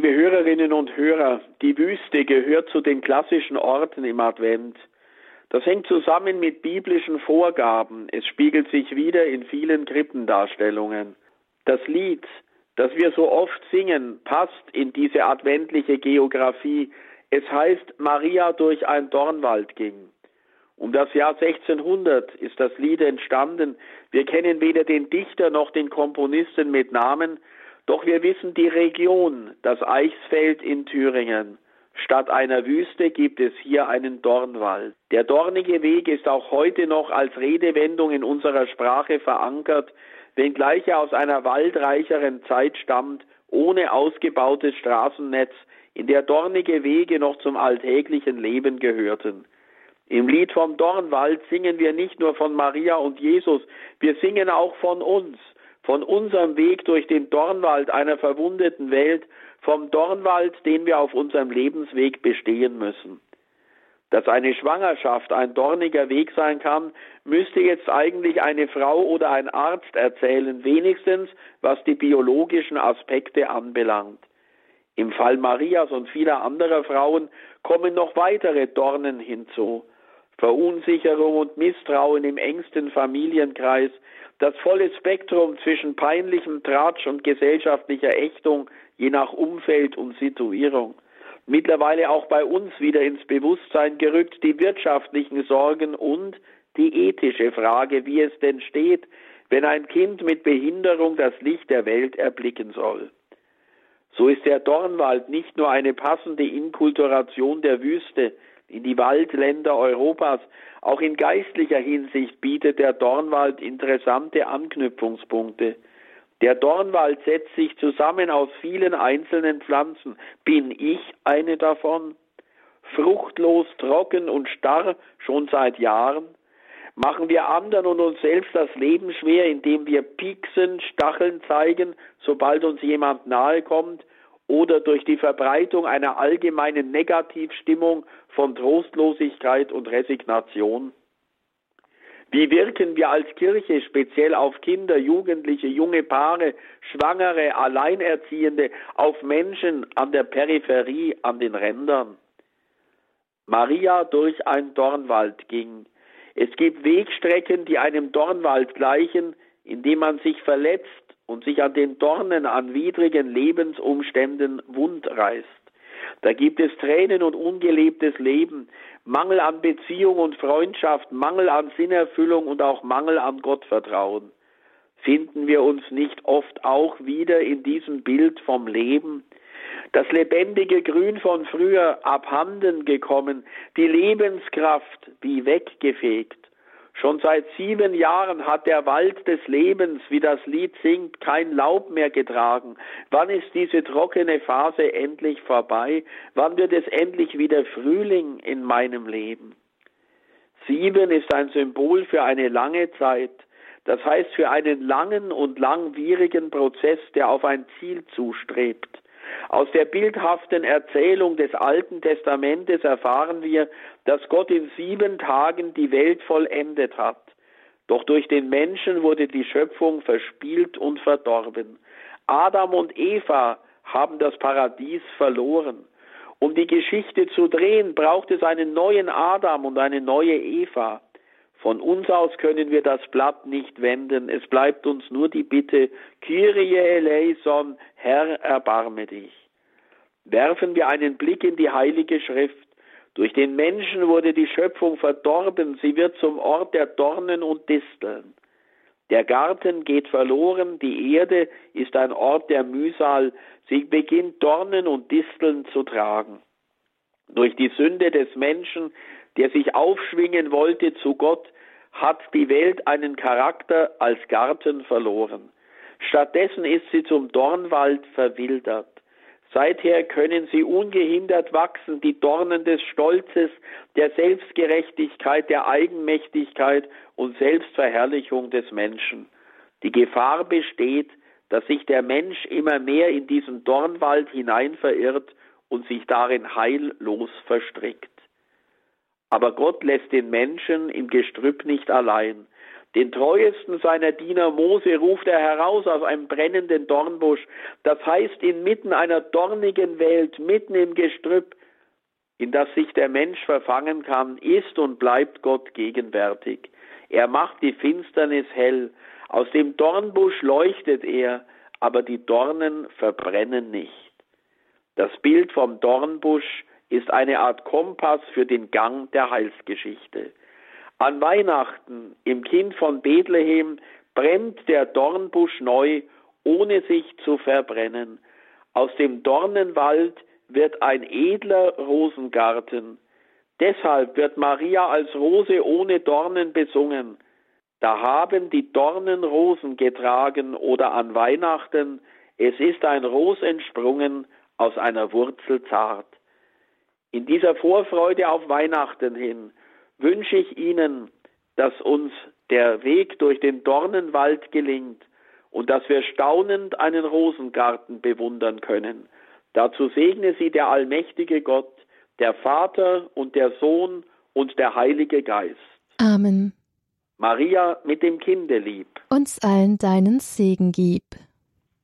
Liebe Hörerinnen und Hörer, die Wüste gehört zu den klassischen Orten im Advent. Das hängt zusammen mit biblischen Vorgaben. Es spiegelt sich wieder in vielen Krippendarstellungen. Das Lied, das wir so oft singen, passt in diese adventliche Geografie. Es heißt, Maria durch ein Dornwald ging. Um das Jahr 1600 ist das Lied entstanden. Wir kennen weder den Dichter noch den Komponisten mit Namen, doch wir wissen die Region, das Eichsfeld in Thüringen. Statt einer Wüste gibt es hier einen Dornwald. Der dornige Weg ist auch heute noch als Redewendung in unserer Sprache verankert, wenngleich er aus einer waldreicheren Zeit stammt, ohne ausgebautes Straßennetz, in der dornige Wege noch zum alltäglichen Leben gehörten. Im Lied vom Dornwald singen wir nicht nur von Maria und Jesus, wir singen auch von uns, von unserem Weg durch den Dornwald einer verwundeten Welt, vom Dornwald, den wir auf unserem Lebensweg bestehen müssen. Dass eine Schwangerschaft ein dorniger Weg sein kann, müsste jetzt eigentlich eine Frau oder ein Arzt erzählen, wenigstens was die biologischen Aspekte anbelangt. Im Fall Marias und vieler anderer Frauen kommen noch weitere Dornen hinzu. Verunsicherung und Misstrauen im engsten Familienkreis, das volle Spektrum zwischen peinlichem Tratsch und gesellschaftlicher Ächtung, je nach Umfeld und Situierung. Mittlerweile auch bei uns wieder ins Bewusstsein gerückt die wirtschaftlichen Sorgen und die ethische Frage, wie es denn steht, wenn ein Kind mit Behinderung das Licht der Welt erblicken soll. So ist der Dornwald nicht nur eine passende Inkulturation der Wüste, in die Waldländer Europas. Auch in geistlicher Hinsicht bietet der Dornwald interessante Anknüpfungspunkte. Der Dornwald setzt sich zusammen aus vielen einzelnen Pflanzen. Bin ich eine davon? Fruchtlos, trocken und starr schon seit Jahren? Machen wir anderen und uns selbst das Leben schwer, indem wir pieksen, Stacheln zeigen, sobald uns jemand nahe kommt? Oder durch die Verbreitung einer allgemeinen Negativstimmung von Trostlosigkeit und Resignation? Wie wirken wir als Kirche speziell auf Kinder, Jugendliche, junge Paare, Schwangere, Alleinerziehende, auf Menschen an der Peripherie, an den Rändern? Maria durch ein Dornwald ging. Es gibt Wegstrecken, die einem Dornwald gleichen, indem man sich verletzt, und sich an den Dornen an widrigen Lebensumständen wundreißt. Da gibt es Tränen und ungelebtes Leben, Mangel an Beziehung und Freundschaft, Mangel an Sinnerfüllung und auch Mangel an Gottvertrauen. Finden wir uns nicht oft auch wieder in diesem Bild vom Leben? Das lebendige Grün von früher abhanden gekommen, die Lebenskraft wie weggefegt. Schon seit sieben Jahren hat der Wald des Lebens, wie das Lied singt, kein Laub mehr getragen. Wann ist diese trockene Phase endlich vorbei? Wann wird es endlich wieder Frühling in meinem Leben? Sieben ist ein Symbol für eine lange Zeit, das heißt für einen langen und langwierigen Prozess, der auf ein Ziel zustrebt. Aus der bildhaften Erzählung des Alten Testamentes erfahren wir, dass Gott in sieben Tagen die Welt vollendet hat. Doch durch den Menschen wurde die Schöpfung verspielt und verdorben. Adam und Eva haben das Paradies verloren. Um die Geschichte zu drehen, braucht es einen neuen Adam und eine neue Eva. Von uns aus können wir das Blatt nicht wenden. Es bleibt uns nur die Bitte, Kyrie eleison, Herr, erbarme dich. Werfen wir einen Blick in die Heilige Schrift. Durch den Menschen wurde die Schöpfung verdorben. Sie wird zum Ort der Dornen und Disteln. Der Garten geht verloren, die Erde ist ein Ort der Mühsal, sie beginnt Dornen und Disteln zu tragen. Durch die Sünde des Menschen der sich aufschwingen wollte zu Gott, hat die Welt einen Charakter als Garten verloren. Stattdessen ist sie zum Dornwald verwildert. Seither können sie ungehindert wachsen, die Dornen des Stolzes, der Selbstgerechtigkeit, der Eigenmächtigkeit und Selbstverherrlichung des Menschen. Die Gefahr besteht, dass sich der Mensch immer mehr in diesen Dornwald hinein verirrt und sich darin heillos verstrickt. Aber Gott lässt den Menschen im Gestrüpp nicht allein. Den treuesten seiner Diener Mose ruft er heraus aus einem brennenden Dornbusch. Das heißt, inmitten einer dornigen Welt, mitten im Gestrüpp, in das sich der Mensch verfangen kann, ist und bleibt Gott gegenwärtig. Er macht die Finsternis hell. Aus dem Dornbusch leuchtet er, aber die Dornen verbrennen nicht. Das Bild vom Dornbusch ist eine Art Kompass für den Gang der Heilsgeschichte. An Weihnachten im Kind von Bethlehem brennt der Dornbusch neu, ohne sich zu verbrennen. Aus dem Dornenwald wird ein edler Rosengarten. Deshalb wird Maria als Rose ohne Dornen besungen. Da haben die Dornen Rosen getragen oder an Weihnachten, es ist ein Ros entsprungen aus einer Wurzel zart. In dieser Vorfreude auf Weihnachten hin wünsche ich Ihnen, dass uns der Weg durch den Dornenwald gelingt und dass wir staunend einen Rosengarten bewundern können. Dazu segne Sie der allmächtige Gott, der Vater und der Sohn und der Heilige Geist. Amen. Maria mit dem Kinde lieb. Uns allen deinen Segen gib.